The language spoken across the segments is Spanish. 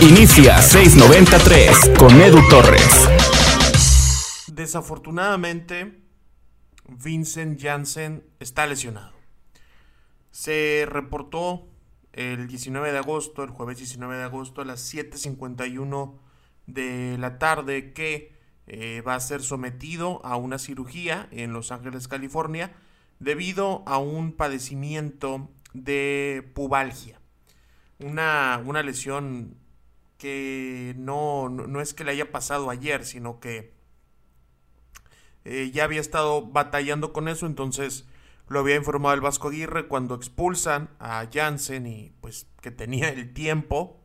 Inicia 693 con Edu Torres. Desafortunadamente, Vincent Janssen está lesionado. Se reportó el 19 de agosto, el jueves 19 de agosto a las 7.51 de la tarde que eh, va a ser sometido a una cirugía en Los Ángeles, California, debido a un padecimiento de pubalgia. Una, una lesión que no, no, es que le haya pasado ayer, sino que eh, ya había estado batallando con eso, entonces lo había informado el Vasco Aguirre cuando expulsan a Jansen y pues que tenía el tiempo,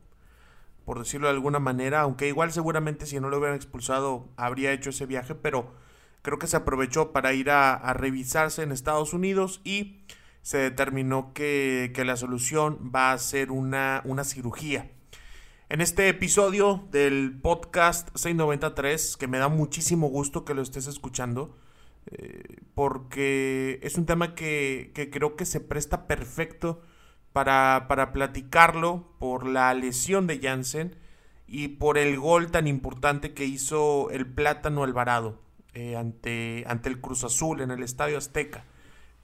por decirlo de alguna manera, aunque igual seguramente si no lo hubieran expulsado habría hecho ese viaje, pero creo que se aprovechó para ir a, revisarse en Estados Unidos y se determinó que, que la solución va a ser una, una cirugía. En este episodio del podcast 693, que me da muchísimo gusto que lo estés escuchando, eh, porque es un tema que, creo que se presta perfecto para, platicarlo por la lesión de Jansen y por el gol tan importante que hizo el Plátano Alvarado eh, ante, ante el Cruz Azul en el Estadio Azteca,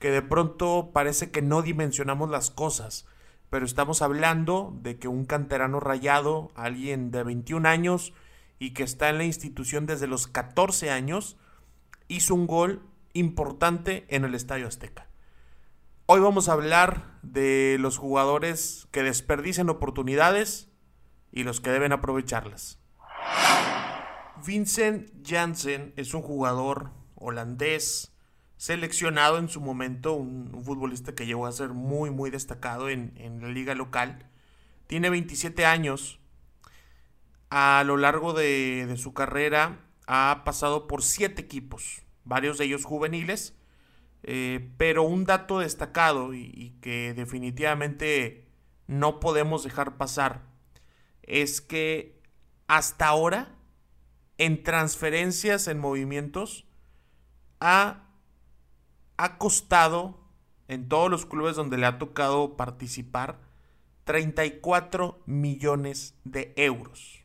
que de pronto parece que no dimensionamos las cosas pero estamos hablando de que un canterano rayado, alguien de 21 años y que está en la institución desde los 14 años, hizo un gol importante en el Estadio Azteca. Hoy vamos a hablar de los jugadores que desperdician oportunidades y los que deben aprovecharlas. Vincent Janssen es un jugador holandés seleccionado en su momento, un, futbolista que llegó a ser muy, muy destacado en, la liga local. Tiene 27 años. A lo largo de, su carrera ha pasado por 7 equipos, varios de ellos juveniles. Eh, pero un dato destacado y, y que definitivamente no podemos dejar pasar es que hasta ahora en transferencias en movimientos ha ha costado en todos los clubes donde le ha tocado participar 34 millones de euros.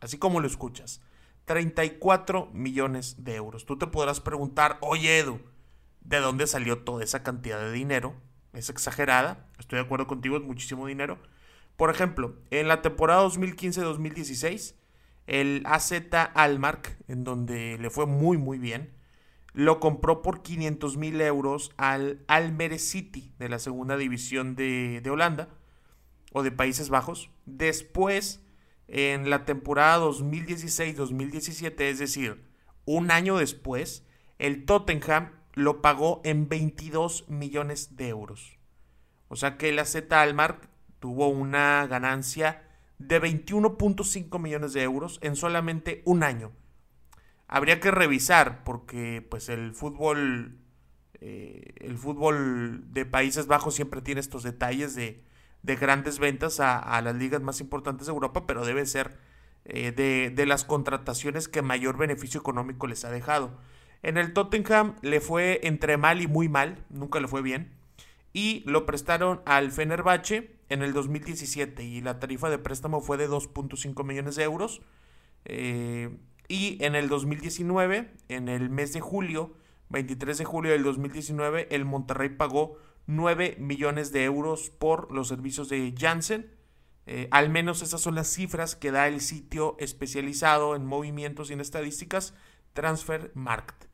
Así como lo escuchas. 34 millones de euros. Tú te podrás preguntar, oye Edu, ¿de dónde salió toda esa cantidad de dinero? Es exagerada, estoy de acuerdo contigo, es muchísimo dinero. Por ejemplo, en la temporada 2015-2016, el AZ Almark, en donde le fue muy muy bien, lo compró por 500 mil euros al Almere City de la segunda división de, Holanda o de Países Bajos. Después, en la temporada 2016-2017, es decir, un año después, el Tottenham lo pagó en 22 millones de euros. O sea que el AZ Almar tuvo una ganancia de 21.5 millones de euros en solamente un año habría que revisar porque pues el fútbol eh, el fútbol de Países Bajos siempre tiene estos detalles de, grandes ventas a, las ligas más importantes de Europa, pero debe ser eh, de, de, las contrataciones que mayor beneficio económico les ha dejado. En el Tottenham le fue entre mal y muy mal, nunca le fue bien, y lo prestaron al Fenerbahce en el 2017 y la tarifa de préstamo fue de 2.5 millones de euros. Eh, y en el 2019, en el mes de julio, 23 de julio del 2019, el Monterrey pagó 9 millones de euros por los servicios de Janssen. Eh, al menos esas son las cifras que da el sitio especializado en movimientos y en estadísticas Transfermarkt,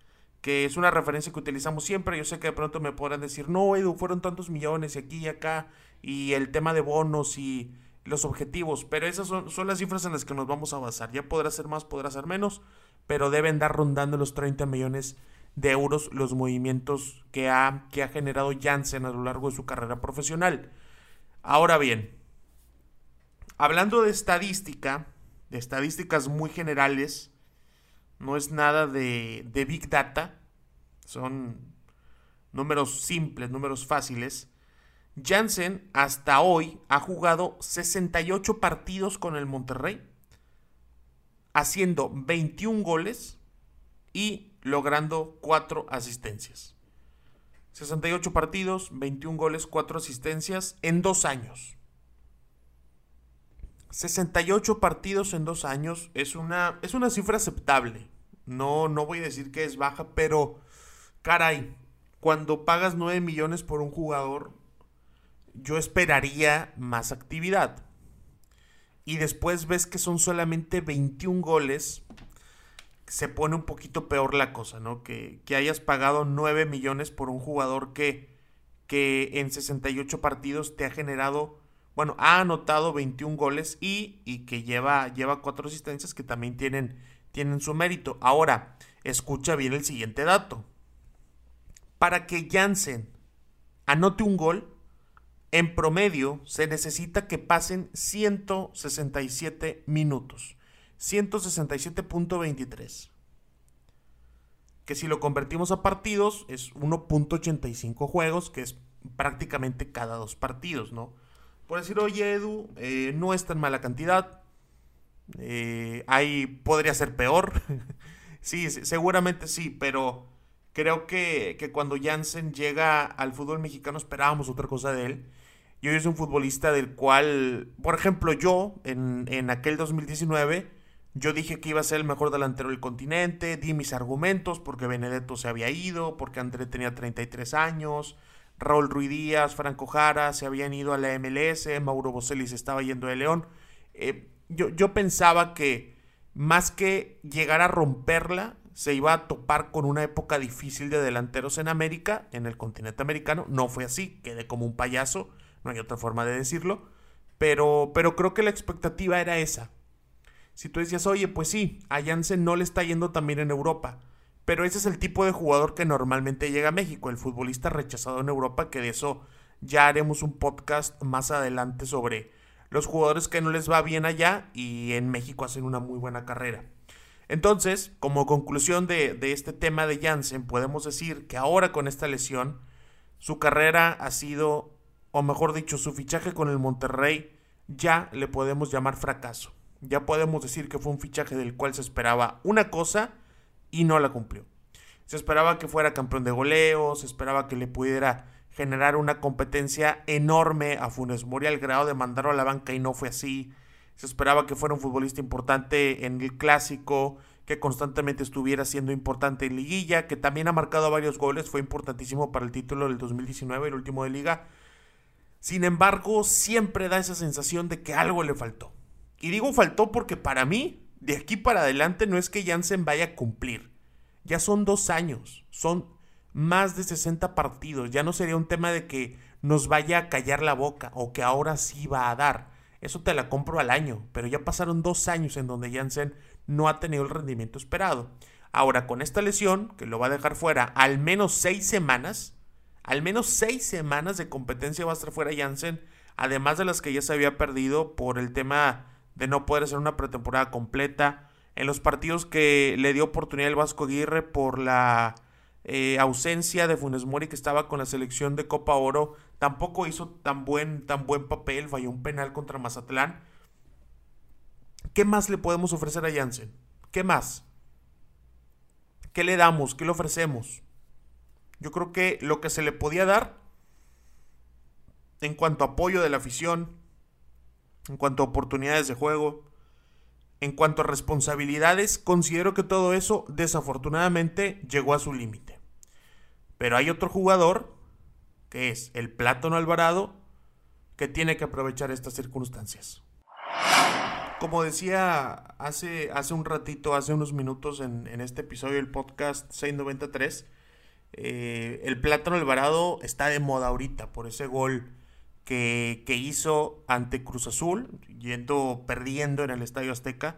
que es una referencia que utilizamos siempre. Yo sé que de pronto me podrán decir, no, Edu, fueron tantos millones y aquí y acá, y el tema de bonos y los objetivos, pero esas son, son, las cifras en las que nos vamos a basar. Ya podrá ser más, podrá ser menos, pero deben dar rondando los 30 millones de euros los movimientos que ha, que ha generado Janssen a lo largo de su carrera profesional. Ahora bien, hablando de estadística, de estadísticas muy generales, no es nada de, de Big Data, son números simples, números fáciles. Jansen hasta hoy ha jugado 68 partidos con el Monterrey, haciendo 21 goles y logrando 4 asistencias. 68 partidos, 21 goles, 4 asistencias en dos años. 68 partidos en dos años es una, es una cifra aceptable. No, no voy a decir que es baja, pero caray, cuando pagas 9 millones por un jugador, yo esperaría más actividad. Y después ves que son solamente 21 goles, se pone un poquito peor la cosa, ¿no? Que, que hayas pagado 9 millones por un jugador que, que en 68 partidos te ha generado, bueno, ha anotado 21 goles y, y que lleva, lleva 4 asistencias que también tienen, tienen su mérito. Ahora, escucha bien el siguiente dato. Para que Jansen anote un gol, en promedio se necesita que pasen 167 minutos. 167.23. Que si lo convertimos a partidos es 1.85 juegos, que es prácticamente cada dos partidos, ¿no? Por decir, oye Edu, eh, no es tan mala cantidad. Eh, ahí podría ser peor. sí, seguramente sí, pero creo que, que cuando Jansen llega al fútbol mexicano esperábamos otra cosa de él. Y hoy un futbolista del cual, por ejemplo, yo en, en aquel 2019, yo dije que iba a ser el mejor delantero del continente, di mis argumentos porque Benedetto se había ido, porque André tenía 33 años, Raúl Ruiz Díaz, Franco Jara se habían ido a la MLS, Mauro Boselli se estaba yendo de León. Eh, yo, yo pensaba que más que llegar a romperla, se iba a topar con una época difícil de delanteros en América, en el continente americano. No fue así, quedé como un payaso no hay otra forma de decirlo, pero, pero creo que la expectativa era esa. Si tú decías, oye, pues sí, a Janssen no le está yendo también en Europa, pero ese es el tipo de jugador que normalmente llega a México, el futbolista rechazado en Europa, que de eso ya haremos un podcast más adelante sobre los jugadores que no les va bien allá y en México hacen una muy buena carrera. Entonces, como conclusión de, de este tema de Janssen, podemos decir que ahora con esta lesión, su carrera ha sido o mejor dicho, su fichaje con el Monterrey, ya le podemos llamar fracaso. Ya podemos decir que fue un fichaje del cual se esperaba una cosa y no la cumplió. Se esperaba que fuera campeón de goleo, se esperaba que le pudiera generar una competencia enorme a Funes Mori al grado de mandarlo a la banca y no fue así. Se esperaba que fuera un futbolista importante en el clásico, que constantemente estuviera siendo importante en liguilla, que también ha marcado varios goles, fue importantísimo para el título del 2019, el último de liga, sin embargo, siempre da esa sensación de que algo le faltó. Y digo faltó porque para mí, de aquí para adelante, no es que Jansen vaya a cumplir. Ya son dos años, son más de 60 partidos. Ya no sería un tema de que nos vaya a callar la boca o que ahora sí va a dar. Eso te la compro al año, pero ya pasaron dos años en donde Jansen no ha tenido el rendimiento esperado. Ahora, con esta lesión, que lo va a dejar fuera al menos seis semanas, al menos seis semanas de competencia va a estar fuera Jansen, además de las que ya se había perdido por el tema de no poder hacer una pretemporada completa. En los partidos que le dio oportunidad el Vasco Aguirre por la eh, ausencia de Funes Mori que estaba con la selección de Copa Oro, tampoco hizo tan buen, tan buen papel, falló un penal contra Mazatlán. ¿Qué más le podemos ofrecer a Jansen? ¿Qué más? ¿Qué le damos? ¿Qué le ofrecemos? Yo creo que lo que se le podía dar en cuanto a apoyo de la afición, en cuanto a oportunidades de juego, en cuanto a responsabilidades, considero que todo eso desafortunadamente llegó a su límite. Pero hay otro jugador, que es el Plátano Alvarado, que tiene que aprovechar estas circunstancias. Como decía hace, hace un ratito, hace unos minutos en, en este episodio del podcast 693, eh, el Plátano Alvarado está de moda ahorita por ese gol que, hizo ante Cruz Azul, yendo perdiendo en el Estadio Azteca.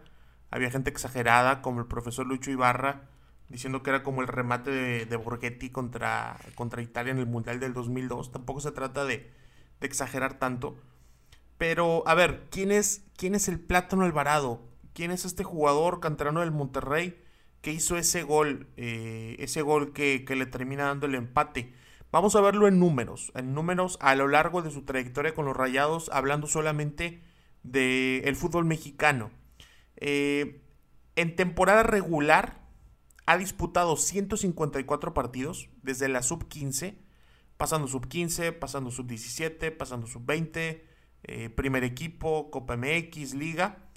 Había gente exagerada, como el profesor Lucho Ibarra, diciendo que era como el remate de, de Borghetti contra, contra Italia en el Mundial del 2002. Tampoco se trata de, de exagerar tanto. Pero, a ver, ¿quién es, ¿quién es el Plátano Alvarado? ¿Quién es este jugador canterano del Monterrey? Que hizo ese gol, eh, ese gol que, le termina dando el empate. Vamos a verlo en números, en números a lo largo de su trayectoria con los Rayados, hablando solamente del fútbol mexicano. Eh, en temporada regular ha disputado 154 partidos desde la sub 15, pasando sub 15, pasando sub 17, pasando sub 20, eh, primer equipo, Copa MX, Liga.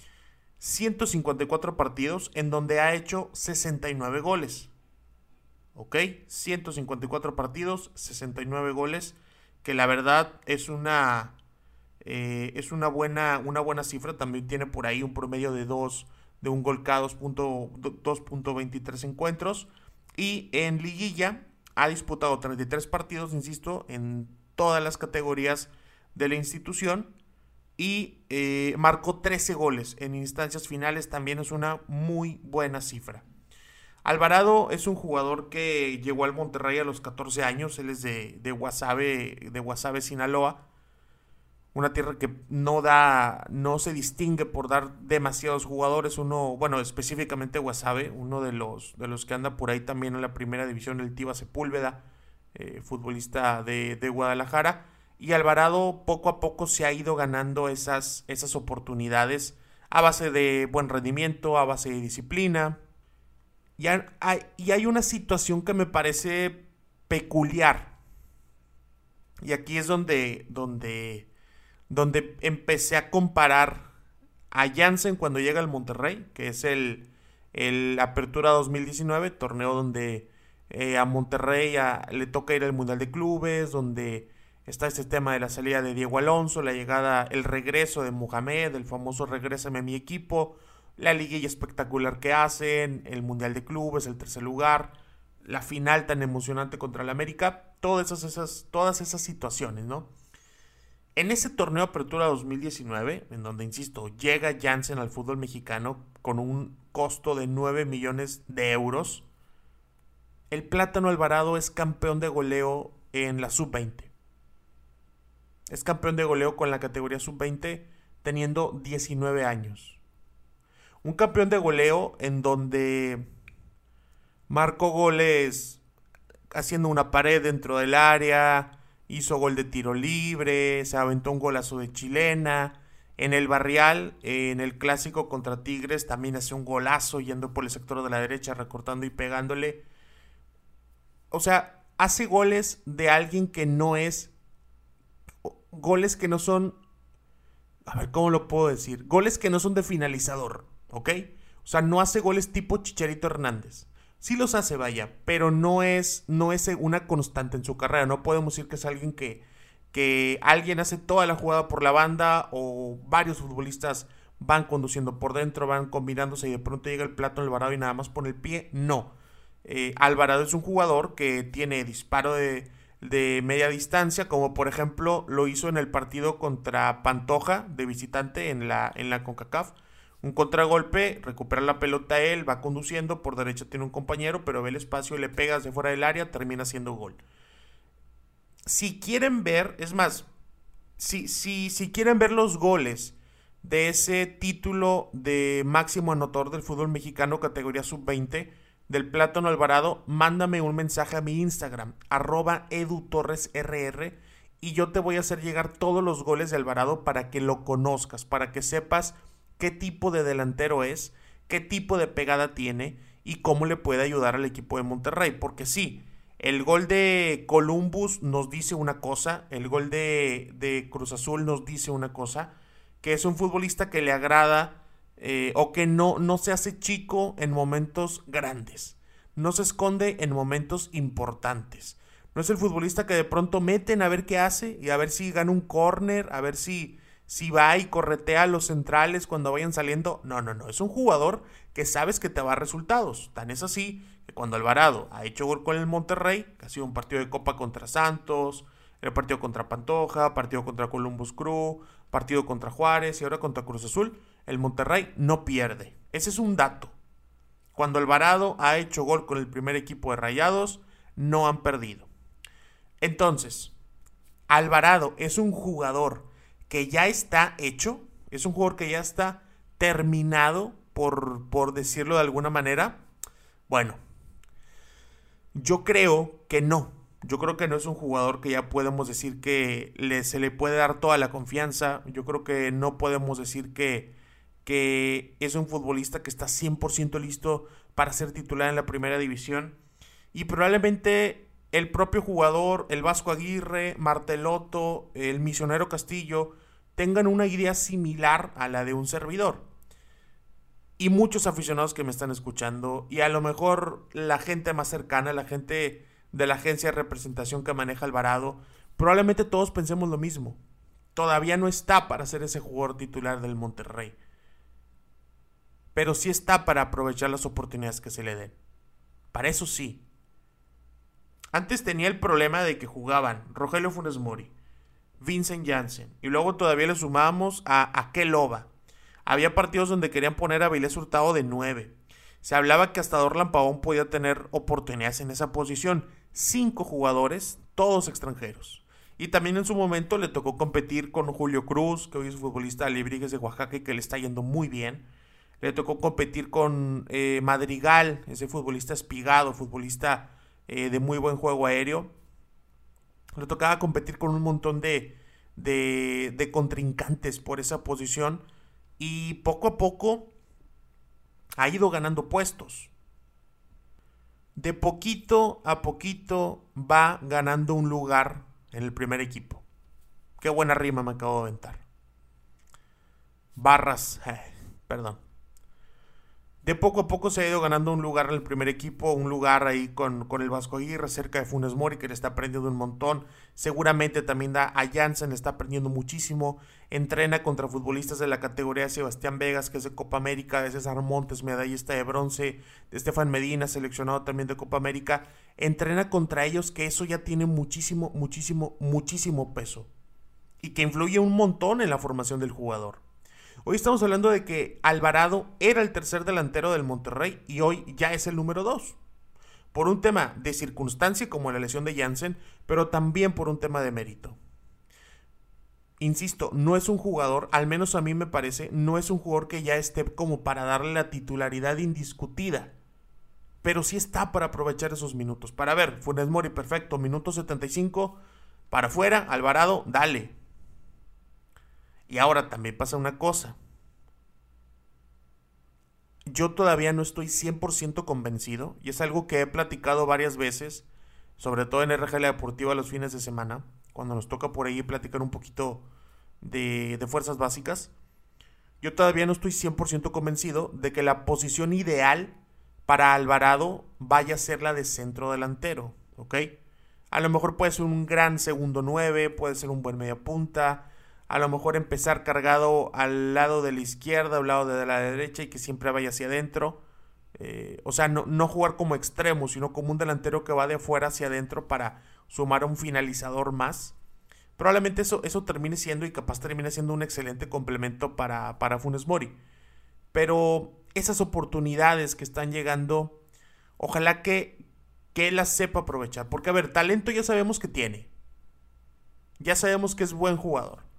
154 partidos en donde ha hecho 69 goles. ¿Ok? 154 partidos, 69 goles, que la verdad es una, eh, es una buena, una buena cifra. También tiene por ahí un promedio de 2, de un gol cada 2.23 encuentros. Y en liguilla ha disputado 33 partidos, insisto, en todas las categorías de la institución y eh, marcó 13 goles en instancias finales, también es una muy buena cifra. Alvarado es un jugador que llegó al Monterrey a los 14 años, él es de, de Guasave, de Guasave, Sinaloa, una tierra que no da, no se distingue por dar demasiados jugadores, uno, bueno, específicamente Guasave, uno de los, de los que anda por ahí también en la primera división, el Tiva Sepúlveda, eh, futbolista de, de Guadalajara, y Alvarado poco a poco se ha ido ganando esas, esas oportunidades a base de buen rendimiento, a base de disciplina. Y hay, una situación que me parece peculiar. Y aquí es donde, donde, donde empecé a comparar a Jansen cuando llega al Monterrey, que es el, el Apertura 2019, torneo donde eh, a Monterrey le toca ir al Mundial de Clubes, donde Está este tema de la salida de Diego Alonso, la llegada, el regreso de Mohamed, el famoso regrésame a mi equipo, la liguilla espectacular que hacen, el Mundial de Clubes, el tercer lugar, la final tan emocionante contra el América, todas esas, todas esas situaciones, ¿no? En ese torneo Apertura 2019, en donde, insisto, llega Jansen al fútbol mexicano con un costo de 9 millones de euros, el Plátano Alvarado es campeón de goleo en la sub-20. Es campeón de goleo con la categoría sub-20 teniendo 19 años. Un campeón de goleo en donde marcó goles haciendo una pared dentro del área, hizo gol de tiro libre, se aventó un golazo de chilena. En el barrial, en el clásico contra Tigres, también hace un golazo yendo por el sector de la derecha, recortando y pegándole. O sea, hace goles de alguien que no es goles que no son, a ver, ¿cómo lo puedo decir? Goles que no son de finalizador, ¿ok? O sea, no hace goles tipo Chicharito Hernández. Sí los hace, vaya, pero no es, no es una constante en su carrera. No podemos decir que es alguien que, que alguien hace toda la jugada por la banda o varios futbolistas van conduciendo por dentro, van combinándose y de pronto llega el plato Alvarado y nada más pone el pie. No. Eh, Alvarado es un jugador que tiene disparo de, de media distancia, como por ejemplo lo hizo en el partido contra Pantoja de visitante en la, en la CONCACAF. Un contragolpe, recupera la pelota él, va conduciendo, por derecha tiene un compañero, pero ve el espacio, le pega de fuera del área, termina siendo gol. Si quieren ver, es más, si, si, si quieren ver los goles de ese título de máximo anotador del fútbol mexicano categoría sub-20, del Plátano Alvarado, mándame un mensaje a mi Instagram, arroba edutorresrr, y yo te voy a hacer llegar todos los goles de Alvarado para que lo conozcas, para que sepas qué tipo de delantero es, qué tipo de pegada tiene y cómo le puede ayudar al equipo de Monterrey. Porque sí, el gol de Columbus nos dice una cosa, el gol de, de Cruz Azul nos dice una cosa, que es un futbolista que le agrada eh, o que no, no se hace chico en momentos grandes, no se esconde en momentos importantes. No es el futbolista que de pronto meten a ver qué hace y a ver si gana un corner, a ver si, si va y corretea a los centrales cuando vayan saliendo. No, no, no. Es un jugador que sabes que te va a resultados. Tan es así que cuando Alvarado ha hecho gol con el Monterrey, que ha sido un partido de Copa contra Santos, el partido contra Pantoja, partido contra Columbus Crew, partido contra Juárez y ahora contra Cruz Azul, el Monterrey no pierde. Ese es un dato. Cuando Alvarado ha hecho gol con el primer equipo de Rayados, no han perdido. Entonces, Alvarado es un jugador que ya está hecho, es un jugador que ya está terminado, por, por decirlo de alguna manera. Bueno, yo creo que no. Yo creo que no es un jugador que ya podemos decir que se le puede dar toda la confianza. Yo creo que no podemos decir que, que es un futbolista que está 100% listo para ser titular en la primera división. Y probablemente el propio jugador, el Vasco Aguirre, Marteloto, el Misionero Castillo, tengan una idea similar a la de un servidor. Y muchos aficionados que me están escuchando, y a lo mejor la gente más cercana, la gente de la agencia de representación que maneja Alvarado, probablemente todos pensemos lo mismo. Todavía no está para ser ese jugador titular del Monterrey. Pero sí está para aprovechar las oportunidades que se le den. Para eso sí. Antes tenía el problema de que jugaban Rogelio Funes Mori, Vincent Janssen, y luego todavía le sumábamos a Akeloba. Había partidos donde querían poner a Vilés Hurtado de 9. Se hablaba que hasta Dorlan Pavón podía tener oportunidades en esa posición. Cinco jugadores, todos extranjeros. Y también en su momento le tocó competir con Julio Cruz, que hoy es futbolista de Librigues de Oaxaca y que le está yendo muy bien. Le tocó competir con eh, Madrigal, ese futbolista espigado, futbolista eh, de muy buen juego aéreo. Le tocaba competir con un montón de, de, contrincantes por esa posición. Y poco a poco ha ido ganando puestos. De poquito a poquito va ganando un lugar en el primer equipo. Qué buena rima me acabo de aventar. Barras, perdón de poco a poco se ha ido ganando un lugar en el primer equipo, un lugar ahí con, con el Vasco Aguirre, cerca de Funes Mori, que le está aprendiendo un montón. Seguramente también da a Janssen, está aprendiendo muchísimo. Entrena contra futbolistas de la categoría Sebastián Vegas, que es de Copa América, de César Montes, medallista de bronce, de Estefan Medina, seleccionado también de Copa América. Entrena contra ellos, que eso ya tiene muchísimo, muchísimo, muchísimo peso. Y que influye un montón en la formación del jugador. Hoy estamos hablando de que Alvarado era el tercer delantero del Monterrey y hoy ya es el número dos. Por un tema de circunstancia como la lesión de Jansen, pero también por un tema de mérito. Insisto, no es un jugador, al menos a mí me parece, no es un jugador que ya esté como para darle la titularidad indiscutida. Pero sí está para aprovechar esos minutos. Para ver, Funes Mori, perfecto, minuto 75, para afuera, Alvarado, dale, y ahora también pasa una cosa. Yo todavía no estoy 100% convencido, y es algo que he platicado varias veces, sobre todo en RGL Deportiva los fines de semana, cuando nos toca por ahí platicar un poquito de, de fuerzas básicas. Yo todavía no estoy 100% convencido de que la posición ideal para Alvarado vaya a ser la de centro delantero, ¿ok? A lo mejor puede ser un gran segundo 9, puede ser un buen media punta, a lo mejor empezar cargado al lado de la izquierda o al lado de la derecha y que siempre vaya hacia adentro. Eh, o sea, no, no, jugar como extremo, sino como un delantero que va de afuera hacia adentro para sumar a un finalizador más. Probablemente eso, eso termine siendo y capaz termine siendo un excelente complemento para, para Funes Mori. Pero esas oportunidades que están llegando, ojalá que, que las sepa aprovechar. Porque, a ver, talento ya sabemos que tiene. Ya sabemos que es buen jugador.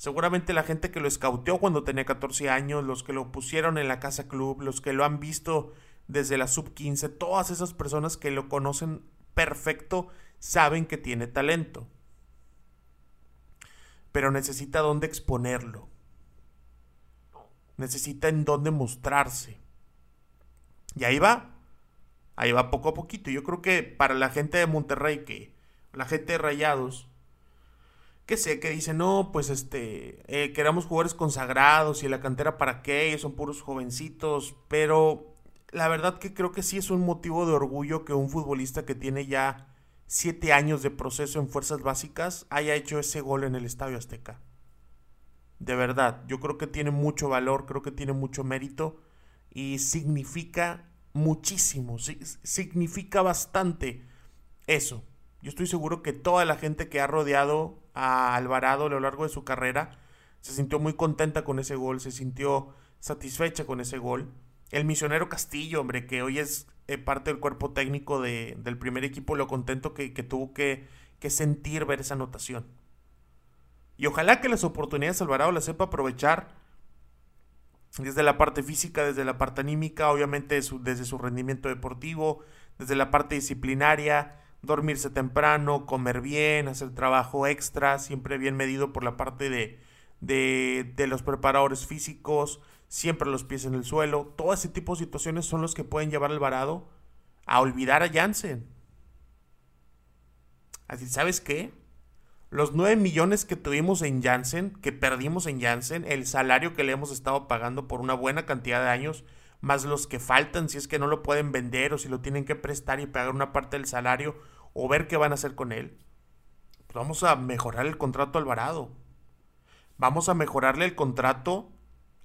Seguramente la gente que lo escauteó cuando tenía 14 años, los que lo pusieron en la casa club, los que lo han visto desde la sub 15, todas esas personas que lo conocen perfecto saben que tiene talento. Pero necesita dónde exponerlo. Necesita en dónde mostrarse. Y ahí va. Ahí va poco a poquito. Yo creo que para la gente de Monterrey, que la gente de Rayados, que sé, que dice no, pues este, eh, queramos jugadores consagrados y la cantera para qué, son puros jovencitos, pero la verdad que creo que sí es un motivo de orgullo que un futbolista que tiene ya siete años de proceso en fuerzas básicas haya hecho ese gol en el Estadio Azteca. De verdad, yo creo que tiene mucho valor, creo que tiene mucho mérito y significa muchísimo, significa bastante eso. Yo estoy seguro que toda la gente que ha rodeado a Alvarado a lo largo de su carrera se sintió muy contenta con ese gol, se sintió satisfecha con ese gol. El misionero Castillo, hombre, que hoy es eh, parte del cuerpo técnico del primer equipo, lo contento que, tuvo que, que, sentir ver esa anotación. Y ojalá que las oportunidades Alvarado las sepa aprovechar desde la parte física, desde la parte anímica, obviamente desde su rendimiento deportivo, desde la parte disciplinaria, dormirse temprano, comer bien, hacer trabajo extra, siempre bien medido por la parte de, de, los preparadores físicos, siempre los pies en el suelo. Todo ese tipo de situaciones son los que pueden llevar al varado a olvidar a Jansen. Así, ¿sabes qué? Los 9 millones que tuvimos en Janssen, que perdimos en Janssen, el salario que le hemos estado pagando por una buena cantidad de años, más los que faltan si es que no lo pueden vender o si lo tienen que prestar y pagar una parte del salario o ver qué van a hacer con él. Pues vamos a mejorar el contrato a Alvarado. Vamos a mejorarle el contrato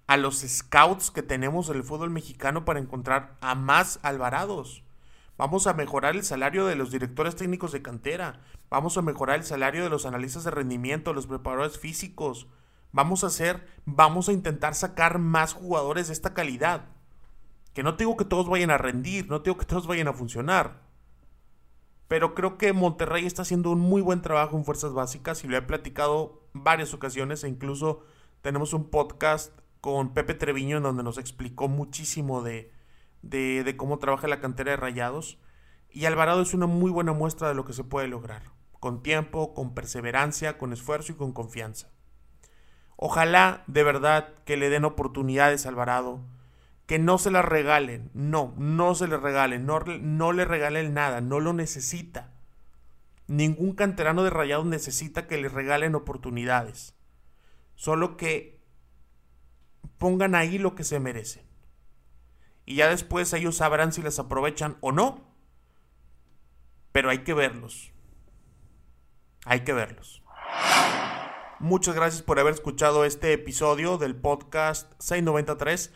a los scouts que tenemos en el fútbol mexicano para encontrar a más Alvarados. Vamos a mejorar el salario de los directores técnicos de cantera. Vamos a mejorar el salario de los analistas de rendimiento, los preparadores físicos. Vamos a hacer, vamos a intentar sacar más jugadores de esta calidad. Que no digo que todos vayan a rendir, no digo que todos vayan a funcionar. Pero creo que Monterrey está haciendo un muy buen trabajo en fuerzas básicas y lo he platicado varias ocasiones e incluso tenemos un podcast con Pepe Treviño en donde nos explicó muchísimo de, de, cómo trabaja la cantera de Rayados. Y Alvarado es una muy buena muestra de lo que se puede lograr, con tiempo, con perseverancia, con esfuerzo y con confianza. Ojalá de verdad que le den oportunidades a Alvarado, que no se las regalen, no, no se le regalen, no, no le regalen nada, no lo necesita. Ningún canterano de Rayados necesita que le regalen oportunidades, solo que pongan ahí lo que se merece y ya después ellos sabrán si las aprovechan o no. Pero hay que verlos. Hay que verlos. Muchas gracias por haber escuchado este episodio del podcast 693.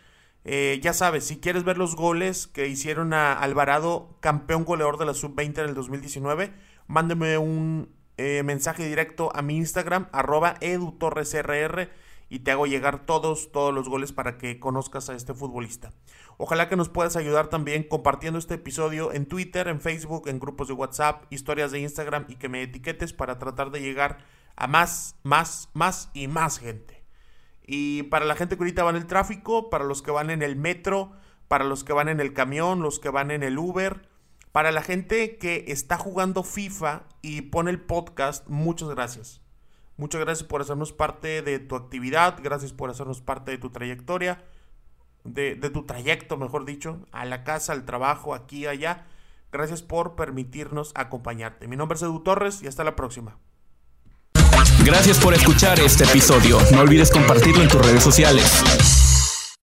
Eh, ya sabes, si quieres ver los goles que hicieron a Alvarado, campeón goleador de la sub-20 en el 2019, mándeme un eh, mensaje directo a mi Instagram, arroba edutorresrr, y te hago llegar todos, todos los goles para que conozcas a este futbolista. Ojalá que nos puedas ayudar también compartiendo este episodio en Twitter, en Facebook, en grupos de WhatsApp, historias de Instagram y que me etiquetes para tratar de llegar a más, más, más y más gente. Y para la gente que ahorita va en el tráfico, para los que van en el metro, para los que van en el camión, los que van en el Uber, para la gente que está jugando FIFA y pone el podcast, muchas gracias. Muchas gracias por hacernos parte de tu actividad, gracias por hacernos parte de tu trayectoria de, tu trayecto, mejor dicho, a la casa, al trabajo, aquí, allá. Gracias por permitirnos acompañarte. Mi nombre es Edu Torres y hasta la próxima. Gracias por escuchar este episodio. No olvides compartirlo en tus redes sociales.